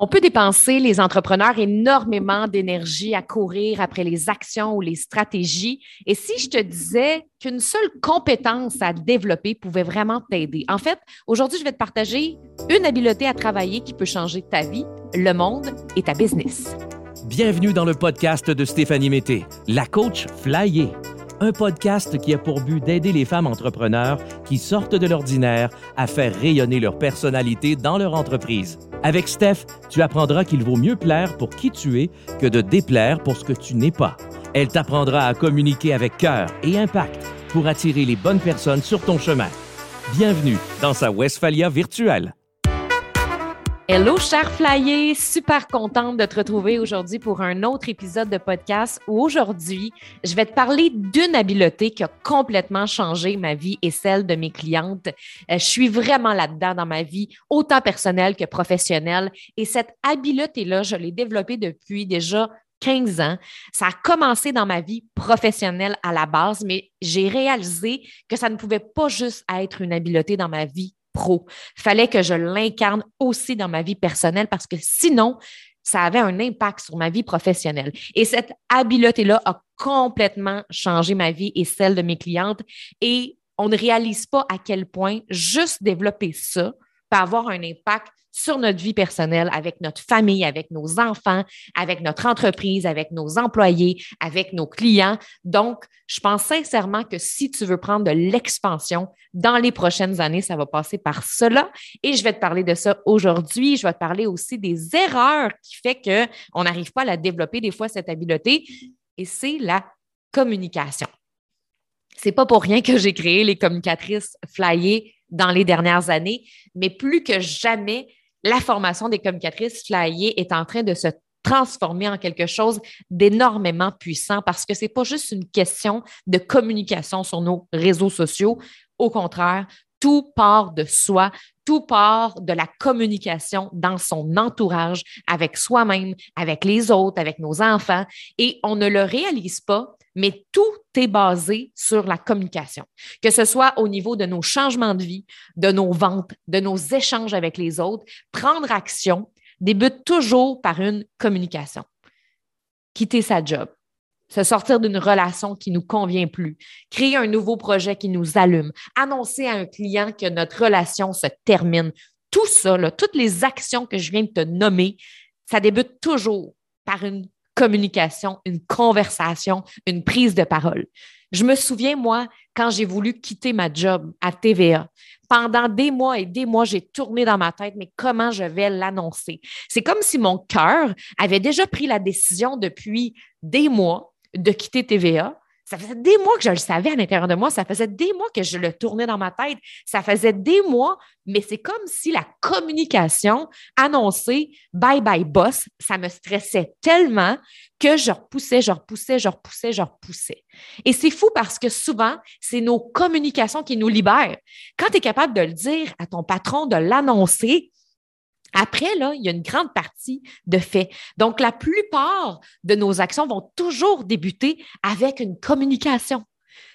On peut dépenser, les entrepreneurs, énormément d'énergie à courir après les actions ou les stratégies. Et si je te disais qu'une seule compétence à développer pouvait vraiment t'aider? En fait, aujourd'hui, je vais te partager une habileté à travailler qui peut changer ta vie, le monde et ta business. Bienvenue dans le podcast de Stéphanie Mété, la coach flyée un podcast qui a pour but d'aider les femmes entrepreneurs qui sortent de l'ordinaire à faire rayonner leur personnalité dans leur entreprise. Avec Steph, tu apprendras qu'il vaut mieux plaire pour qui tu es que de déplaire pour ce que tu n'es pas. Elle t'apprendra à communiquer avec cœur et impact pour attirer les bonnes personnes sur ton chemin. Bienvenue dans sa Westphalia virtuelle. Hello, cher flyer! Super contente de te retrouver aujourd'hui pour un autre épisode de podcast où aujourd'hui, je vais te parler d'une habileté qui a complètement changé ma vie et celle de mes clientes. Euh, je suis vraiment là-dedans dans ma vie, autant personnelle que professionnelle. Et cette habileté-là, je l'ai développée depuis déjà 15 ans. Ça a commencé dans ma vie professionnelle à la base, mais j'ai réalisé que ça ne pouvait pas juste être une habileté dans ma vie pro. Fallait que je l'incarne aussi dans ma vie personnelle parce que sinon, ça avait un impact sur ma vie professionnelle. Et cette habileté-là a complètement changé ma vie et celle de mes clientes. Et on ne réalise pas à quel point juste développer ça peut avoir un impact sur notre vie personnelle, avec notre famille, avec nos enfants, avec notre entreprise, avec nos employés, avec nos clients. Donc, je pense sincèrement que si tu veux prendre de l'expansion dans les prochaines années, ça va passer par cela. Et je vais te parler de ça aujourd'hui. Je vais te parler aussi des erreurs qui fait qu'on n'arrive pas à la développer des fois, cette habileté. Et c'est la communication. C'est pas pour rien que j'ai créé les communicatrices flyées dans les dernières années, mais plus que jamais, la formation des communicatrices flyées est en train de se transformer en quelque chose d'énormément puissant parce que ce n'est pas juste une question de communication sur nos réseaux sociaux. Au contraire, tout part de soi, tout part de la communication dans son entourage, avec soi-même, avec les autres, avec nos enfants, et on ne le réalise pas, mais tout est basé sur la communication, que ce soit au niveau de nos changements de vie, de nos ventes, de nos échanges avec les autres. Prendre action débute toujours par une communication. Quitter sa job, se sortir d'une relation qui nous convient plus, créer un nouveau projet qui nous allume, annoncer à un client que notre relation se termine. Tout ça, toutes les actions que je viens de te nommer, ça débute toujours par une communication, une conversation, une prise de parole. Je me souviens, moi, quand j'ai voulu quitter ma job à TVA, pendant des mois et des mois, j'ai tourné dans ma tête, mais comment je vais l'annoncer? C'est comme si mon cœur avait déjà pris la décision depuis des mois de quitter TVA, ça faisait des mois que je le savais à l'intérieur de moi. Ça faisait des mois que je le tournais dans ma tête. Ça faisait des mois, mais c'est comme si la communication annoncée bye bye boss, ça me stressait tellement que je repoussais, je repoussais, je repoussais, je repoussais. Et c'est fou parce que souvent, c'est nos communications qui nous libèrent. Quand tu es capable de le dire à ton patron, de l'annoncer, après, il y a une grande partie de fait. Donc, la plupart de nos actions vont toujours débuter avec une communication.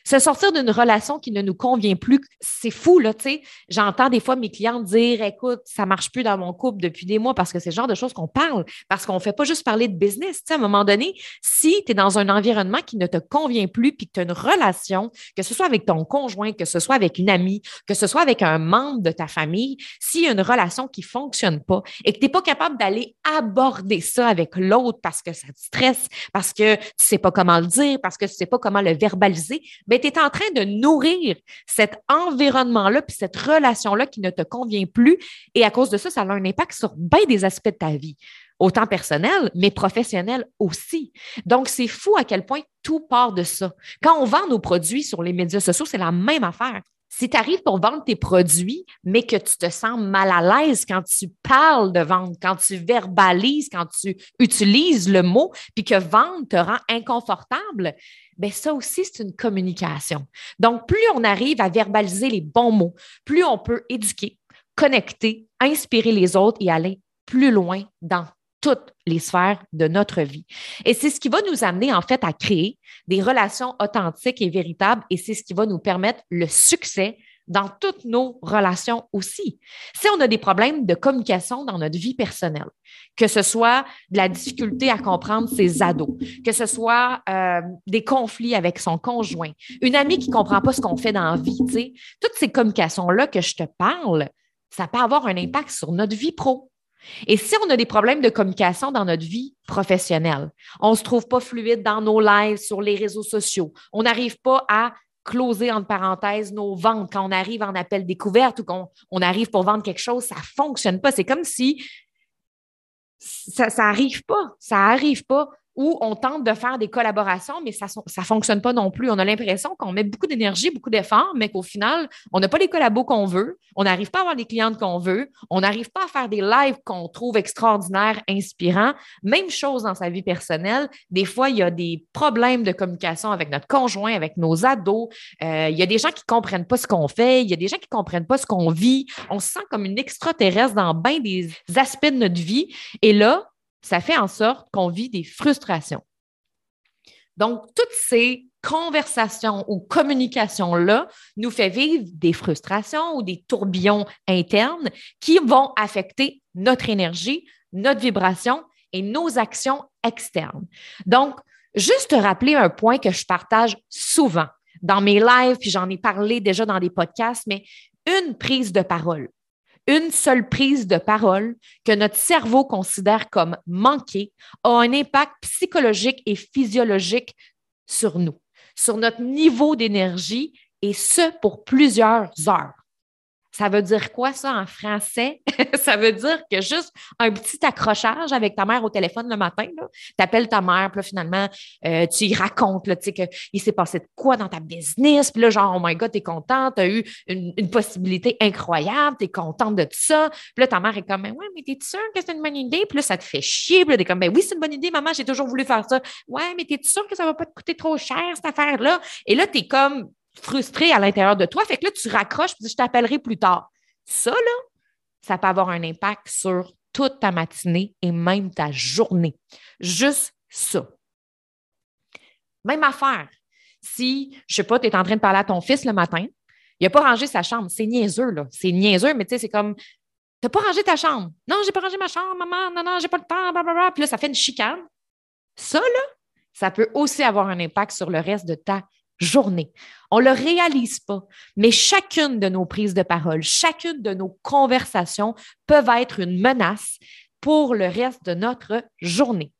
Se sortir d'une relation qui ne nous convient plus, c'est fou, là, tu sais. J'entends des fois mes clients dire, écoute, ça marche plus dans mon couple depuis des mois parce que c'est le genre de choses qu'on parle, parce qu'on ne fait pas juste parler de business. Tu sais, à un moment donné, si tu es dans un environnement qui ne te convient plus puis que tu as une relation, que ce soit avec ton conjoint, que ce soit avec une amie, que ce soit avec un membre de ta famille, s'il y a une relation qui ne fonctionne pas et que tu n'es pas capable d'aller aborder ça avec l'autre parce que ça te stresse, parce que tu ne sais pas comment le dire, parce que tu ne sais pas comment le verbaliser, ben, tu es en train de nourrir cet environnement-là, puis cette relation-là qui ne te convient plus. Et à cause de ça, ça a un impact sur bien des aspects de ta vie, autant personnel, mais professionnel aussi. Donc, c'est fou à quel point tout part de ça. Quand on vend nos produits sur les médias sociaux, c'est la même affaire. Si tu arrives pour vendre tes produits, mais que tu te sens mal à l'aise quand tu parles de vente, quand tu verbalises, quand tu utilises le mot, puis que vendre te rend inconfortable, bien ça aussi, c'est une communication. Donc, plus on arrive à verbaliser les bons mots, plus on peut éduquer, connecter, inspirer les autres et aller plus loin dans toutes les sphères de notre vie. Et c'est ce qui va nous amener en fait à créer des relations authentiques et véritables et c'est ce qui va nous permettre le succès dans toutes nos relations aussi. Si on a des problèmes de communication dans notre vie personnelle, que ce soit de la difficulté à comprendre ses ados, que ce soit euh, des conflits avec son conjoint, une amie qui ne comprend pas ce qu'on fait dans la vie, toutes ces communications-là que je te parle, ça peut avoir un impact sur notre vie pro. Et si on a des problèmes de communication dans notre vie professionnelle, on ne se trouve pas fluide dans nos lives sur les réseaux sociaux, on n'arrive pas à closer entre parenthèses nos ventes quand on arrive en appel découverte ou qu'on on arrive pour vendre quelque chose, ça ne fonctionne pas. C'est comme si ça n'arrive pas. Ça n'arrive pas où on tente de faire des collaborations, mais ça ne fonctionne pas non plus. On a l'impression qu'on met beaucoup d'énergie, beaucoup d'efforts, mais qu'au final, on n'a pas les collabos qu'on veut, on n'arrive pas à avoir les clientes qu'on veut, on n'arrive pas à faire des lives qu'on trouve extraordinaires, inspirants. Même chose dans sa vie personnelle. Des fois, il y a des problèmes de communication avec notre conjoint, avec nos ados. Euh, il y a des gens qui ne comprennent pas ce qu'on fait, il y a des gens qui ne comprennent pas ce qu'on vit. On se sent comme une extraterrestre dans bien des aspects de notre vie. Et là, ça fait en sorte qu'on vit des frustrations. Donc, toutes ces conversations ou communications-là nous fait vivre des frustrations ou des tourbillons internes qui vont affecter notre énergie, notre vibration et nos actions externes. Donc, juste te rappeler un point que je partage souvent dans mes lives, puis j'en ai parlé déjà dans des podcasts, mais une prise de parole une seule prise de parole que notre cerveau considère comme manquée a un impact psychologique et physiologique sur nous, sur notre niveau d'énergie, et ce pour plusieurs heures. Ça veut dire quoi ça en français? ça veut dire que juste un petit accrochage avec ta mère au téléphone le matin, tu appelles ta mère, puis là, finalement, euh, tu y racontes qu'il s'est passé de quoi dans ta business, puis là, genre, oh my God, tu es contente, tu as eu une, possibilité incroyable, tu es contente de tout ça. Puis là, ta mère est comme, ouais, mais t'es sûre que c'est une bonne idée? Puis là, ça te fait chier, puis là, t'es comme, ben oui, c'est une bonne idée, maman, j'ai toujours voulu faire ça. Ouais, mais t'es sûre que ça va pas te coûter trop cher, cette affaire-là? Et là, tu es comme, frustré à l'intérieur de toi. Fait que là, tu raccroches et je t'appellerai plus tard. Ça, là, ça peut avoir un impact sur toute ta matinée et même ta journée. Juste ça. Même affaire. Si, je sais pas, tu es en train de parler à ton fils le matin, il n'a pas rangé sa chambre. C'est niaiseux, là. C'est niaiseux, mais tu sais, c'est comme Tu n'as pas rangé ta chambre. Non, j'ai pas rangé ma chambre, maman. Non, non, j'ai pas le temps. Blablabla. Puis là, ça fait une chicane. Ça, là, ça peut aussi avoir un impact sur le reste de ta journée. On ne le réalise pas, mais chacune de nos prises de parole, chacune de nos conversations peuvent être une menace pour le reste de notre journée.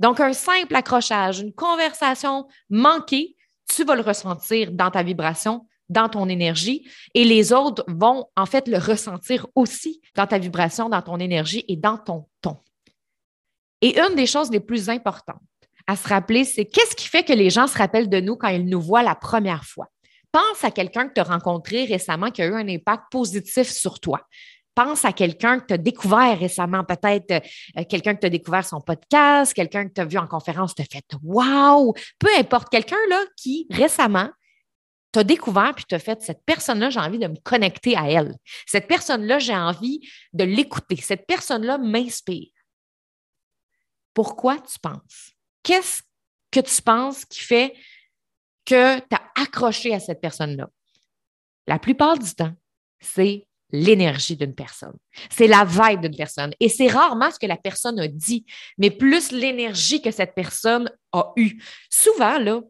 Donc, un simple accrochage, une conversation manquée, tu vas le ressentir dans ta vibration, dans ton énergie, et les autres vont en fait le ressentir aussi dans ta vibration, dans ton énergie et dans ton ton. Et une des choses les plus importantes, à se rappeler, c'est qu'est-ce qui fait que les gens se rappellent de nous quand ils nous voient la première fois? Pense à quelqu'un que tu as rencontré récemment qui a eu un impact positif sur toi. Pense à quelqu'un que tu as découvert récemment, peut-être euh, quelqu'un que tu as découvert son podcast, quelqu'un que tu as vu en conférence, tu as fait Wow! Peu importe, quelqu'un là qui récemment t'a découvert puis tu as fait cette personne-là, j'ai envie de me connecter à elle. Cette personne-là, j'ai envie de l'écouter. Cette personne-là m'inspire. Pourquoi tu penses? Qu'est-ce que tu penses qui fait que tu as accroché à cette personne-là? La plupart du temps, c'est l'énergie d'une personne. C'est la vibe d'une personne. Et c'est rarement ce que la personne a dit, mais plus l'énergie que cette personne a eue. Souvent, là,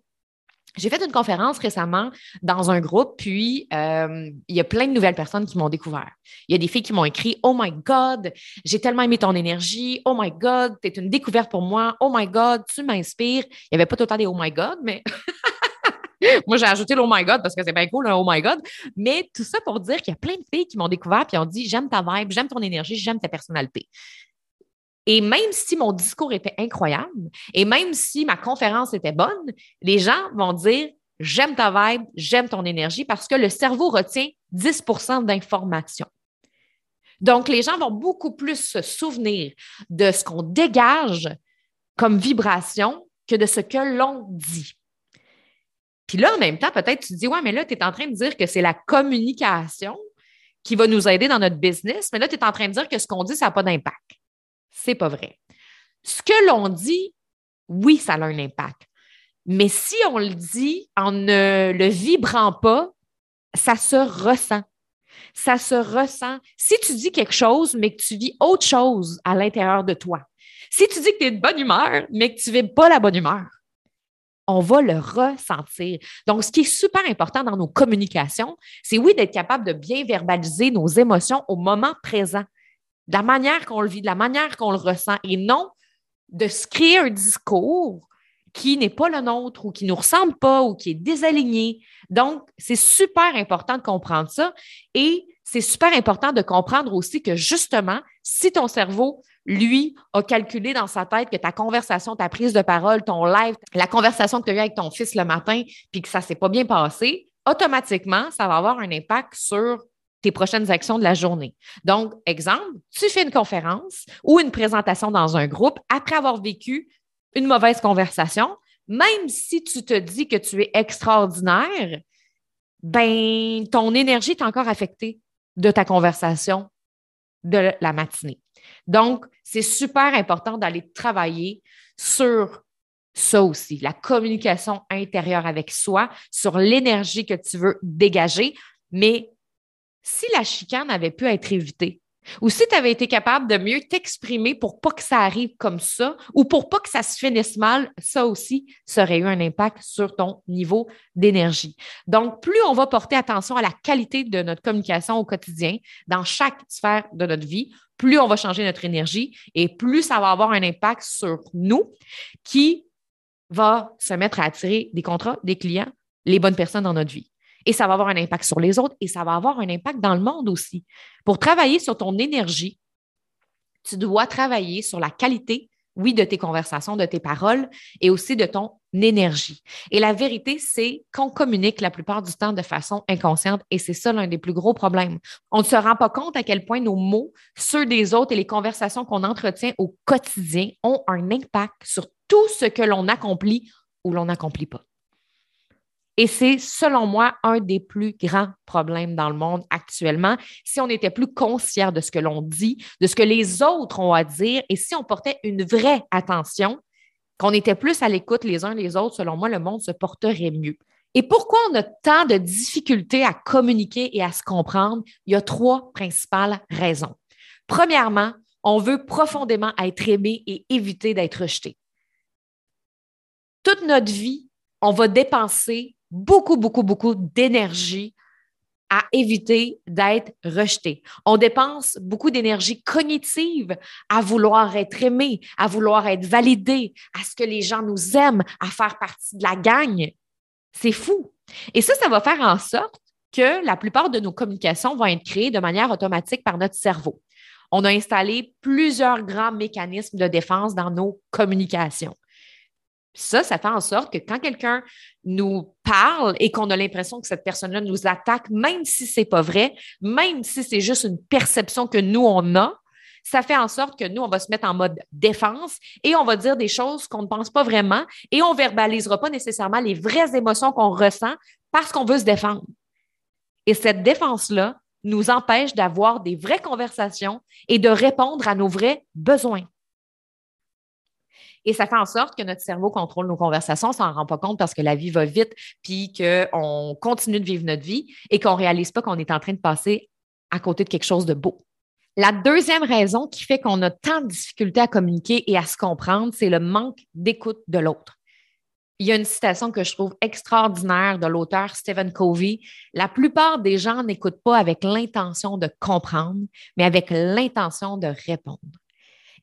j'ai fait une conférence récemment dans un groupe, puis euh, il y a plein de nouvelles personnes qui m'ont découvert. Il y a des filles qui m'ont écrit Oh my God, j'ai tellement aimé ton énergie. Oh my God, tu es une découverte pour moi. Oh my God, tu m'inspires. Il n'y avait pas tout le temps des Oh my God, mais moi j'ai ajouté le Oh my God parce que c'est bien cool, un Oh my God. Mais tout ça pour dire qu'il y a plein de filles qui m'ont découvert puis ont dit J'aime ta vibe, j'aime ton énergie, j'aime ta personnalité. Et même si mon discours était incroyable et même si ma conférence était bonne, les gens vont dire J'aime ta vibe, j'aime ton énergie parce que le cerveau retient 10% d'informations. Donc, les gens vont beaucoup plus se souvenir de ce qu'on dégage comme vibration que de ce que l'on dit. Puis là, en même temps, peut-être tu te dis, ouais, mais là, tu es en train de dire que c'est la communication qui va nous aider dans notre business, mais là, tu es en train de dire que ce qu'on dit, ça n'a pas d'impact c'est pas vrai. Ce que l'on dit, oui, ça a un impact. Mais si on le dit en ne le vibrant pas, ça se ressent. Ça se ressent. Si tu dis quelque chose, mais que tu vis autre chose à l'intérieur de toi, si tu dis que tu es de bonne humeur, mais que tu ne vis pas la bonne humeur, on va le ressentir. Donc, ce qui est super important dans nos communications, c'est oui d'être capable de bien verbaliser nos émotions au moment présent, de la manière qu'on le vit, de la manière qu'on le ressent, et non de se créer un discours qui n'est pas le nôtre ou qui ne nous ressemble pas ou qui est désaligné. Donc, c'est super important de comprendre ça et c'est super important de comprendre aussi que justement, si ton cerveau lui, a calculé dans sa tête que ta conversation, ta prise de parole, ton live, la conversation que tu as eue avec ton fils le matin, puis que ça ne s'est pas bien passé, automatiquement, ça va avoir un impact sur tes prochaines actions de la journée. Donc, exemple, tu fais une conférence ou une présentation dans un groupe après avoir vécu une mauvaise conversation, même si tu te dis que tu es extraordinaire, ben ton énergie est encore affectée de ta conversation de la matinée. Donc, c'est super important d'aller travailler sur ça aussi, la communication intérieure avec soi, sur l'énergie que tu veux dégager. Mais si la chicane avait pu être évitée, ou si tu avais été capable de mieux t'exprimer pour pas que ça arrive comme ça ou pour pas que ça se finisse mal, ça aussi, ça aurait eu un impact sur ton niveau d'énergie. Donc, plus on va porter attention à la qualité de notre communication au quotidien dans chaque sphère de notre vie, plus on va changer notre énergie et plus ça va avoir un impact sur nous qui va se mettre à attirer des contrats, des clients, les bonnes personnes dans notre vie. Et ça va avoir un impact sur les autres et ça va avoir un impact dans le monde aussi. Pour travailler sur ton énergie, tu dois travailler sur la qualité, oui, de tes conversations, de tes paroles et aussi de ton énergie. Et la vérité, c'est qu'on communique la plupart du temps de façon inconsciente et c'est ça l'un des plus gros problèmes. On ne se rend pas compte à quel point nos mots, ceux des autres et les conversations qu'on entretient au quotidien ont un impact sur tout ce que l'on accomplit ou l'on n'accomplit pas. Et c'est, selon moi, un des plus grands problèmes dans le monde actuellement. Si on était plus conscient de ce que l'on dit, de ce que les autres ont à dire, et si on portait une vraie attention, qu'on était plus à l'écoute les uns les autres, selon moi, le monde se porterait mieux. Et pourquoi on a tant de difficultés à communiquer et à se comprendre? Il y a trois principales raisons. Premièrement, on veut profondément être aimé et éviter d'être rejeté. Toute notre vie, on va dépenser beaucoup, beaucoup, beaucoup d'énergie à éviter d'être rejeté. On dépense beaucoup d'énergie cognitive à vouloir être aimé, à vouloir être validé, à ce que les gens nous aiment, à faire partie de la gang. C'est fou. Et ça, ça va faire en sorte que la plupart de nos communications vont être créées de manière automatique par notre cerveau. On a installé plusieurs grands mécanismes de défense dans nos communications. Ça, ça fait en sorte que quand quelqu'un nous parle et qu'on a l'impression que cette personne-là nous attaque, même si c'est pas vrai, même si c'est juste une perception que nous, on a, ça fait en sorte que nous, on va se mettre en mode défense et on va dire des choses qu'on ne pense pas vraiment et on verbalisera pas nécessairement les vraies émotions qu'on ressent parce qu'on veut se défendre. Et cette défense-là nous empêche d'avoir des vraies conversations et de répondre à nos vrais besoins. Et ça fait en sorte que notre cerveau contrôle nos conversations, on s'en rend pas compte parce que la vie va vite, puis qu'on continue de vivre notre vie et qu'on réalise pas qu'on est en train de passer à côté de quelque chose de beau. La deuxième raison qui fait qu'on a tant de difficultés à communiquer et à se comprendre, c'est le manque d'écoute de l'autre. Il y a une citation que je trouve extraordinaire de l'auteur Stephen Covey. La plupart des gens n'écoutent pas avec l'intention de comprendre, mais avec l'intention de répondre.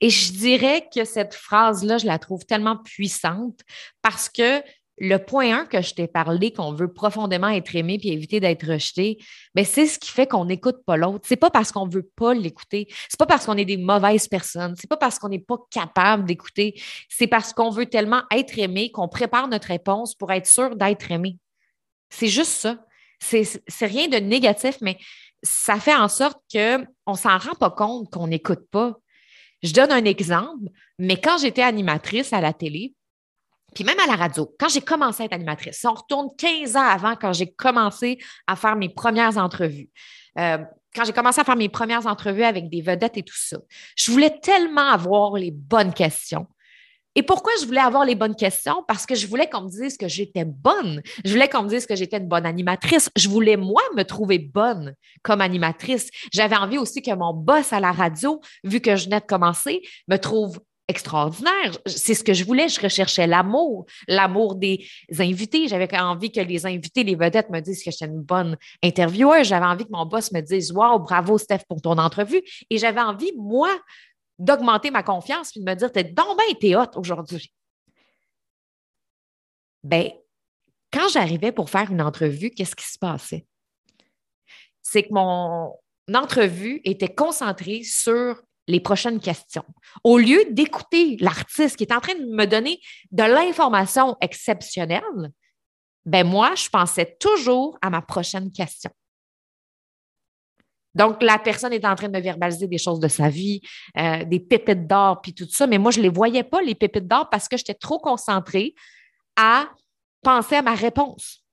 Et je dirais que cette phrase-là, je la trouve tellement puissante parce que le point 1 que je t'ai parlé, qu'on veut profondément être aimé puis éviter d'être rejeté, mais c'est ce qui fait qu'on n'écoute pas l'autre. C'est pas parce qu'on veut pas l'écouter. C'est pas parce qu'on est des mauvaises personnes. C'est pas parce qu'on n'est pas capable d'écouter. C'est parce qu'on veut tellement être aimé qu'on prépare notre réponse pour être sûr d'être aimé. C'est juste ça. C'est rien de négatif, mais ça fait en sorte qu'on ne s'en rend pas compte qu'on n'écoute pas. Je donne un exemple, mais quand j'étais animatrice à la télé, puis même à la radio, quand j'ai commencé à être animatrice, on retourne 15 ans avant quand j'ai commencé à faire mes premières entrevues. Euh, quand j'ai commencé à faire mes premières entrevues avec des vedettes et tout ça, je voulais tellement avoir les bonnes questions Et pourquoi je voulais avoir les bonnes questions? Parce que je voulais qu'on me dise que j'étais bonne. Je voulais qu'on me dise que j'étais une bonne animatrice. Je voulais, moi, me trouver bonne comme animatrice. J'avais envie aussi que mon boss à la radio, vu que je venais de commencer, me trouve extraordinaire. C'est ce que je voulais. Je recherchais l'amour, l'amour des invités. J'avais envie que les invités, les vedettes me disent que j'étais une bonne intervieweuse. J'avais envie que mon boss me dise Wow, bravo, Steph, pour ton entrevue. Et j'avais envie, moi, d'augmenter ma confiance et de me dire, t'es donc bien t'es hot aujourd'hui. Ben, quand j'arrivais pour faire une entrevue, qu'est-ce qui se passait? C'est que mon entrevue était concentrée sur les prochaines questions. Au lieu d'écouter l'artiste qui est en train de me donner de l'information exceptionnelle, ben moi, je pensais toujours à ma prochaine question. Donc, la personne est en train de verbaliser des choses de sa vie, euh, des pépites d'or, puis tout ça. Mais moi, je ne les voyais pas, les pépites d'or, parce que j'étais trop concentrée à penser à ma réponse.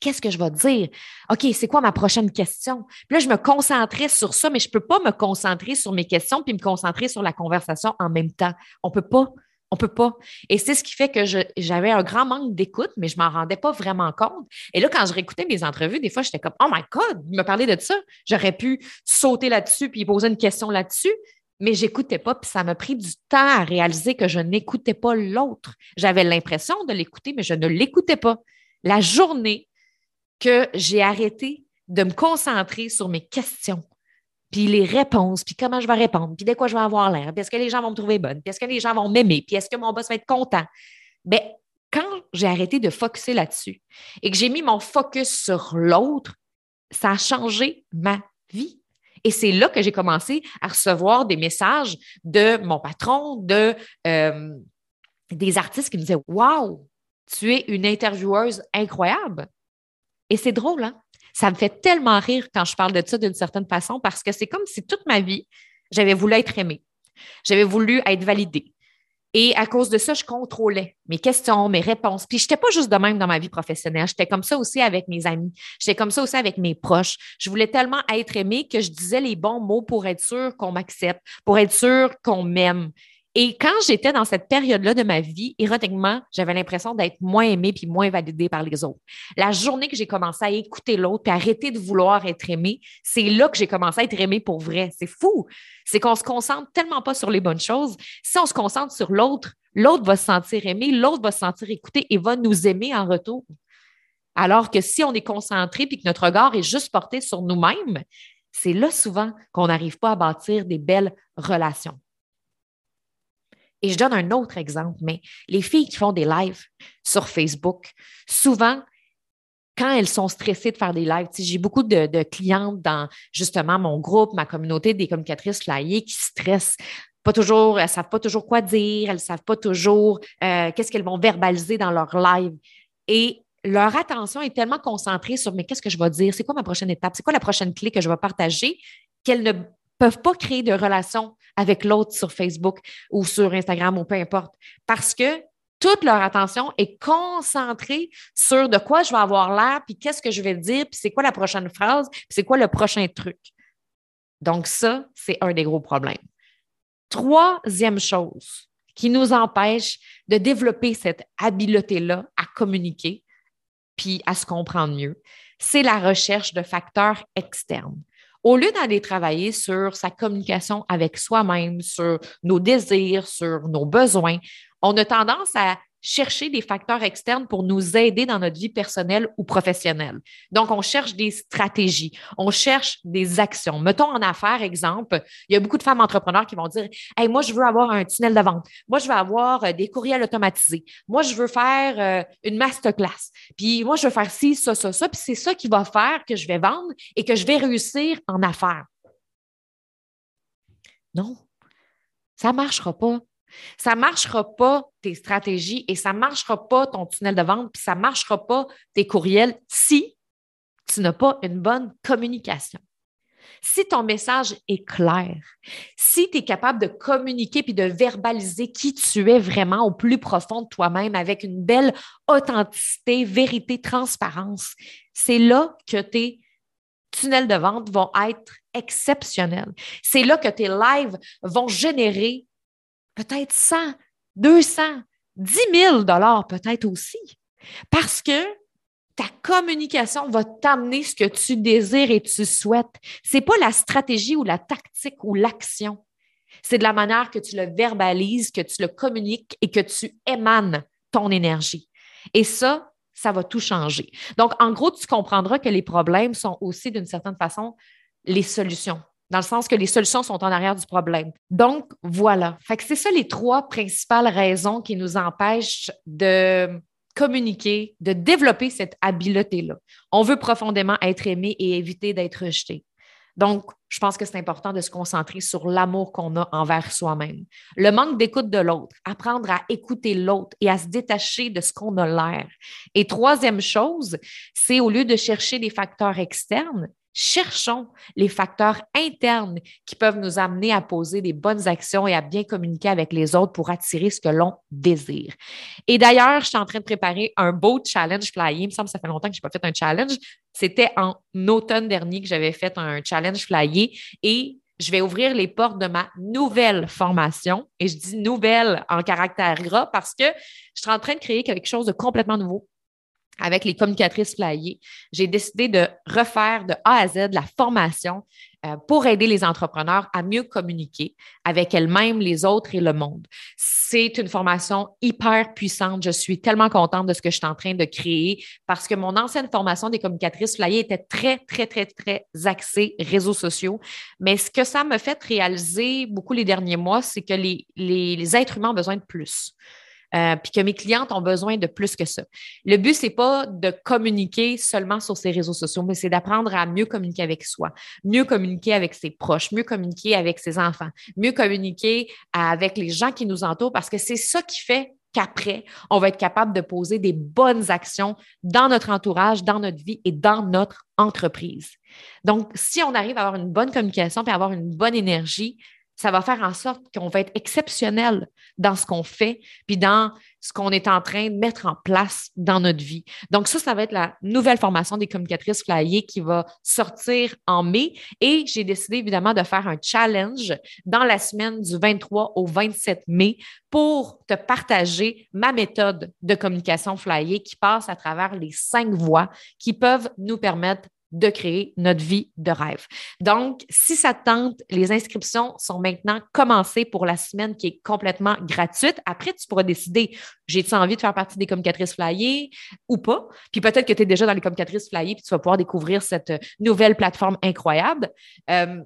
Qu'est-ce que je vais dire? OK, c'est quoi ma prochaine question? Puis là, je me concentrais sur ça, mais je ne peux pas me concentrer sur mes questions puis me concentrer sur la conversation en même temps. On ne peut pas. On peut pas. Et c'est ce qui fait que j'avais un grand manque d'écoute, mais je m'en rendais pas vraiment compte. Et là, quand je réécoutais mes entrevues, des fois, j'étais comme, oh my God, il me parlait de ça. J'aurais pu sauter là-dessus puis poser une question là-dessus, mais j'écoutais pas. Puis ça m'a pris du temps à réaliser que je n'écoutais pas l'autre. J'avais l'impression de l'écouter, mais je ne l'écoutais pas. La journée que j'ai arrêté de me concentrer sur mes questions, puis les réponses, puis comment je vais répondre, puis de quoi je vais avoir l'air, puis est-ce que les gens vont me trouver bonne, puis est-ce que les gens vont m'aimer, puis est-ce que mon boss va être content. Bien, quand j'ai arrêté de focuser là-dessus et que j'ai mis mon focus sur l'autre, ça a changé ma vie. Et c'est là que j'ai commencé à recevoir des messages de mon patron, de euh, des artistes qui me disaient Waouh, tu es une intervieweuse incroyable. Et c'est drôle, hein? Ça me fait tellement rire quand je parle de ça d'une certaine façon parce que c'est comme si toute ma vie, j'avais voulu être aimée. J'avais voulu être validée. Et à cause de ça, je contrôlais mes questions, mes réponses. Puis je n'étais pas juste de même dans ma vie professionnelle. J'étais comme ça aussi avec mes amis. J'étais comme ça aussi avec mes proches. Je voulais tellement être aimée que je disais les bons mots pour être sûr qu'on m'accepte, pour être sûr qu'on m'aime. Et quand j'étais dans cette période-là de ma vie, érotiquement, j'avais l'impression d'être moins aimée puis moins validée par les autres. La journée que j'ai commencé à écouter l'autre puis arrêter de vouloir être aimée, c'est là que j'ai commencé à être aimée pour vrai. C'est fou. C'est qu'on se concentre tellement pas sur les bonnes choses. Si on se concentre sur l'autre, l'autre va se sentir aimé, l'autre va se sentir écouté et va nous aimer en retour. Alors que si on est concentré puis que notre regard est juste porté sur nous-mêmes, c'est là souvent qu'on n'arrive pas à bâtir des belles relations. Et je donne un autre exemple, mais les filles qui font des lives sur Facebook, souvent, quand elles sont stressées de faire des lives, j'ai beaucoup de, clientes dans justement mon groupe, ma communauté des communicatrices flyées qui stressent. Pas toujours, elles ne savent pas toujours quoi dire, elles ne savent pas toujours euh, qu'est-ce qu'elles vont verbaliser dans leur live. Et leur attention est tellement concentrée sur mais qu'est-ce que je vais dire, c'est quoi ma prochaine étape, c'est quoi la prochaine clé que je vais partager, qu'elles ne peuvent pas créer de relation avec l'autre sur Facebook ou sur Instagram ou peu importe, parce que toute leur attention est concentrée sur de quoi je vais avoir l'air, puis qu'est-ce que je vais dire, puis c'est quoi la prochaine phrase, puis c'est quoi le prochain truc. Donc ça, c'est un des gros problèmes. Troisième chose qui nous empêche de développer cette habileté-là à communiquer, puis à se comprendre mieux, c'est la recherche de facteurs externes. Au lieu d'aller travailler sur sa communication avec soi-même, sur nos désirs, sur nos besoins, on a tendance à chercher des facteurs externes pour nous aider dans notre vie personnelle ou professionnelle. Donc, on cherche des stratégies, on cherche des actions. Mettons en affaires, exemple, il y a beaucoup de femmes entrepreneurs qui vont dire Hey, moi, je veux avoir un tunnel de vente. Moi, je veux avoir euh, des courriels automatisés. Moi, je veux faire euh, une masterclass. Puis moi, je veux faire ci, ça, ça, ça. Puis c'est ça qui va faire que je vais vendre et que je vais réussir en affaires. Non, ça ne marchera pas. Ça ne marchera pas tes stratégies et ça ne marchera pas ton tunnel de vente, puis ça ne marchera pas tes courriels si tu n'as pas une bonne communication. Si ton message est clair, si tu es capable de communiquer puis de verbaliser qui tu es vraiment au plus profond de toi-même avec une belle authenticité, vérité, transparence, c'est là que tes tunnels de vente vont être exceptionnels. C'est là que tes lives vont générer peut-être 100, 200, 10 000 dollars peut-être aussi. Parce que ta communication va t'amener ce que tu désires et tu souhaites. C'est pas la stratégie ou la tactique ou l'action. C'est de la manière que tu le verbalises, que tu le communiques et que tu émanes ton énergie. Et ça, ça va tout changer. Donc, en gros, tu comprendras que les problèmes sont aussi, d'une certaine façon, les solutions dans le sens que les solutions sont en arrière du problème. Donc, voilà. C'est ça les trois principales raisons qui nous empêchent de communiquer, de développer cette habileté-là. On veut profondément être aimé et éviter d'être rejeté. Donc, je pense que c'est important de se concentrer sur l'amour qu'on a envers soi-même. Le manque d'écoute de l'autre, apprendre à écouter l'autre et à se détacher de ce qu'on a l'air. Et troisième chose, c'est au lieu de chercher des facteurs externes, cherchons les facteurs internes qui peuvent nous amener à poser des bonnes actions et à bien communiquer avec les autres pour attirer ce que l'on désire. Et d'ailleurs, je suis en train de préparer un beau challenge flyer. Il me semble que ça fait longtemps que je n'ai pas fait un challenge. C'était en automne dernier que j'avais fait un challenge flyer et je vais ouvrir les portes de ma nouvelle formation. Et je dis nouvelle en caractère gras parce que je suis en train de créer quelque chose de complètement nouveau avec les communicatrices flyées, j'ai décidé de refaire de A à Z la formation euh, pour aider les entrepreneurs à mieux communiquer avec elles-mêmes, les autres et le monde. C'est une formation hyper puissante. Je suis tellement contente de ce que je suis en train de créer parce que mon ancienne formation des communicatrices flyées était très, très, très, très axée réseaux sociaux. Mais ce que ça me fait réaliser beaucoup les derniers mois, c'est que les, les, les êtres humains ont besoin de plus. Euh, puis que mes clientes ont besoin de plus que ça. Le but, c'est pas de communiquer seulement sur ces réseaux sociaux, mais c'est d'apprendre à mieux communiquer avec soi, mieux communiquer avec ses proches, mieux communiquer avec ses enfants, mieux communiquer avec les gens qui nous entourent, parce que c'est ça qui fait qu'après, on va être capable de poser des bonnes actions dans notre entourage, dans notre vie et dans notre entreprise. Donc, si on arrive à avoir une bonne communication et avoir une bonne énergie, ça va faire en sorte qu'on va être exceptionnel dans ce qu'on fait, puis dans ce qu'on est en train de mettre en place dans notre vie. Donc, ça, ça va être la nouvelle formation des communicatrices flyées qui va sortir en mai. Et j'ai décidé évidemment de faire un challenge dans la semaine du 23 au 27 mai pour te partager ma méthode de communication flyée qui passe à travers les cinq voies qui peuvent nous permettre de créer notre vie de rêve. Donc, si ça tente, les inscriptions sont maintenant commencées pour la semaine qui est complètement gratuite. Après, tu pourras décider, j'ai-tu envie de faire partie des communicatrices flyées ou pas? Puis peut-être que tu es déjà dans les communicatrices flyées, puis tu vas pouvoir découvrir cette nouvelle plateforme incroyable. Euh,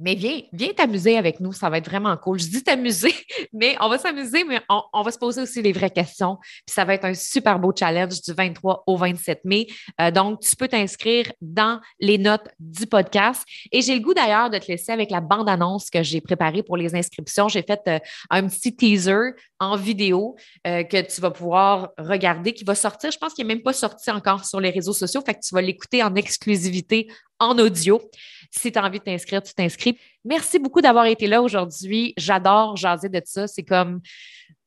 mais viens, viens t'amuser avec nous, ça va être vraiment cool. Je dis t'amuser, mais on va s'amuser, mais on, va se poser aussi les vraies questions. Puis ça va être un super beau challenge du 23 au 27 mai. Euh, donc, tu peux t'inscrire dans les notes du podcast. Et j'ai le goût d'ailleurs de te laisser avec la bande-annonce que j'ai préparée pour les inscriptions. J'ai fait euh, un petit teaser en vidéo euh, que tu vas pouvoir regarder, qui va sortir. Je pense qu'il n'est même pas sorti encore sur les réseaux sociaux, fait que tu vas l'écouter en exclusivité en audio. Si tu as envie de t'inscrire, tu t'inscris. Merci beaucoup d'avoir été là aujourd'hui. J'adore jaser de ça. C'est comme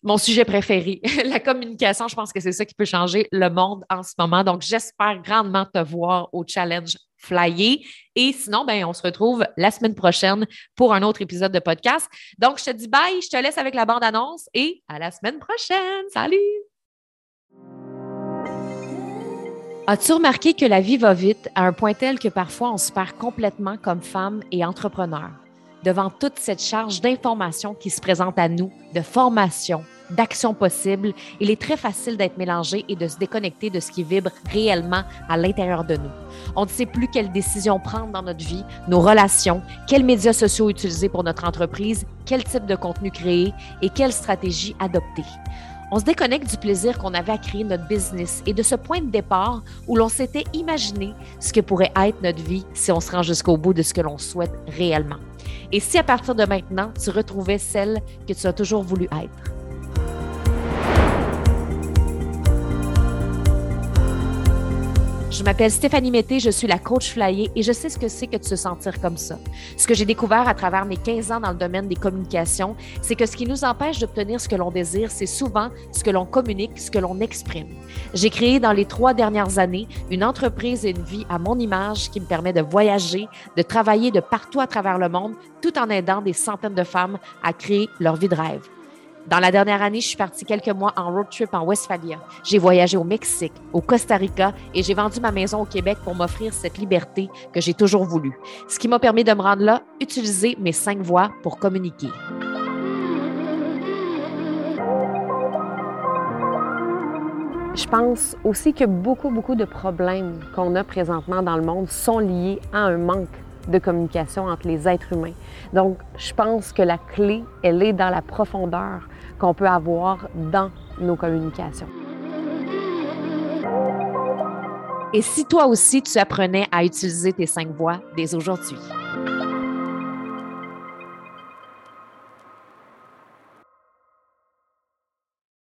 mon sujet préféré. la communication, je pense que c'est ça qui peut changer le monde en ce moment. Donc, j'espère grandement te voir au challenge flyer. Et sinon, ben, on se retrouve la semaine prochaine pour un autre épisode de podcast. Donc, je te dis bye, je te laisse avec la bande-annonce et à la semaine prochaine. Salut! As-tu remarqué que la vie va vite à un point tel que parfois on se perd complètement comme femme et entrepreneur? Devant toute cette charge d'informations qui se présente à nous, de formation, d'actions possibles, il est très facile d'être mélangé et de se déconnecter de ce qui vibre réellement à l'intérieur de nous. On ne sait plus quelles décisions prendre dans notre vie, nos relations, quels médias sociaux utiliser pour notre entreprise, quel type de contenu créer et quelle stratégie adopter. On se déconnecte du plaisir qu'on avait à créer notre business et de ce point de départ où l'on s'était imaginé ce que pourrait être notre vie si on se rend jusqu'au bout de ce que l'on souhaite réellement. Et si à partir de maintenant, tu retrouvais celle que tu as toujours voulu être? Je m'appelle Stéphanie Mété, je suis la coach flyée et je sais ce que c'est que de se sentir comme ça. Ce que j'ai découvert à travers mes 15 ans dans le domaine des communications, c'est que ce qui nous empêche d'obtenir ce que l'on désire, c'est souvent ce que l'on communique, ce que l'on exprime. J'ai créé dans les trois dernières années une entreprise et une vie à mon image qui me permet de voyager, de travailler de partout à travers le monde, tout en aidant des centaines de femmes à créer leur vie de rêve. Dans la dernière année, je suis partie quelques mois en road trip en Westphalia. J'ai voyagé au Mexique, au Costa Rica et j'ai vendu ma maison au Québec pour m'offrir cette liberté que j'ai toujours voulu. Ce qui m'a permis de me rendre là, utiliser mes cinq voix pour communiquer. Je pense aussi que beaucoup, beaucoup de problèmes qu'on a présentement dans le monde sont liés à un manque de communication entre les êtres humains. Donc, je pense que la clé, elle est dans la profondeur qu'on peut avoir dans nos communications. Et si toi aussi tu apprenais à utiliser tes cinq voix dès aujourd'hui?